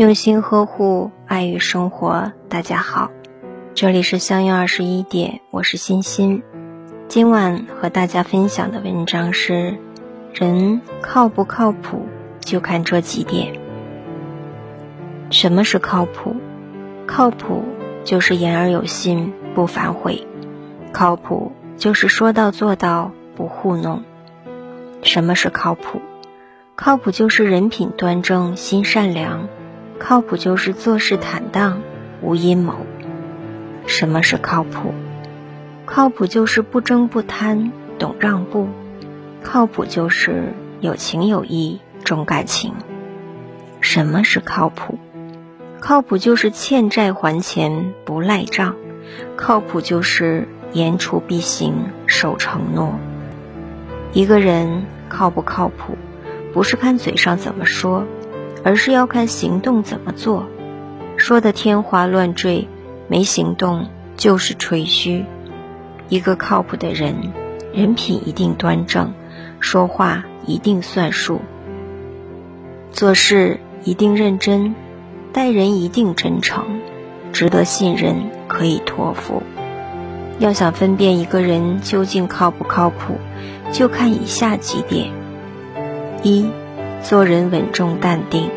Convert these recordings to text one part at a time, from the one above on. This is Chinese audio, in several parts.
用心呵护，爱与生活。大家好，这里是相约二十一点，我是欣欣。今晚和大家分享的文章是：人靠不靠谱，就看这几点。什么是靠谱？靠谱就是言而有信，不反悔；靠谱就是说到做到，不糊弄。什么是靠谱？靠谱就是人品端正，心善良。靠谱就是做事坦荡，无阴谋。什么是靠谱？靠谱就是不争不贪，懂让步。靠谱就是有情有义，重感情。什么是靠谱？靠谱就是欠债还钱，不赖账。靠谱就是言出必行，守承诺。一个人靠不靠谱，不是看嘴上怎么说。而是要看行动怎么做，说的天花乱坠，没行动就是吹嘘。一个靠谱的人，人品一定端正，说话一定算数，做事一定认真，待人一定真诚，值得信任，可以托付。要想分辨一个人究竟靠不靠谱，就看以下几点：一。做人稳重淡定，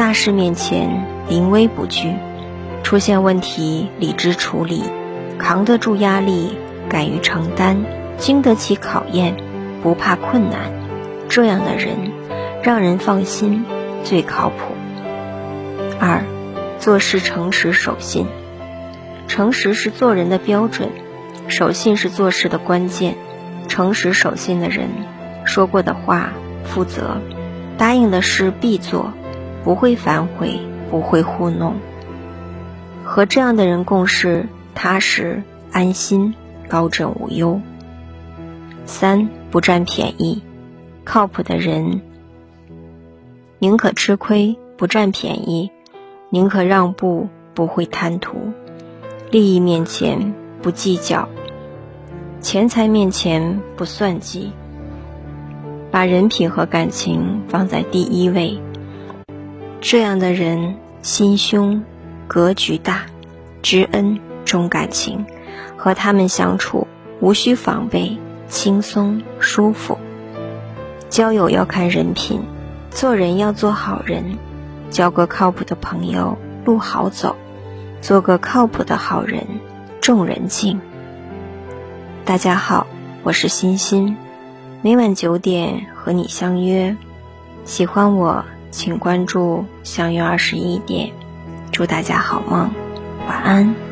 大事面前临危不惧，出现问题理智处理，扛得住压力，敢于承担，经得起考验，不怕困难，这样的人让人放心，最靠谱。二，做事诚实守信，诚实是做人的标准，守信是做事的关键。诚实守信的人，说过的话负责。答应的事必做，不会反悔，不会糊弄。和这样的人共事，踏实安心，高枕无忧。三不占便宜，靠谱的人宁可吃亏不占便宜，宁可让步不会贪图，利益面前不计较，钱财面前不算计。把人品和感情放在第一位，这样的人心胸格局大，知恩重感情，和他们相处无需防备，轻松舒服。交友要看人品，做人要做好人，交个靠谱的朋友路好走，做个靠谱的好人众人敬。大家好，我是欣欣。每晚九点和你相约，喜欢我请关注“相约二十一点”，祝大家好梦，晚安。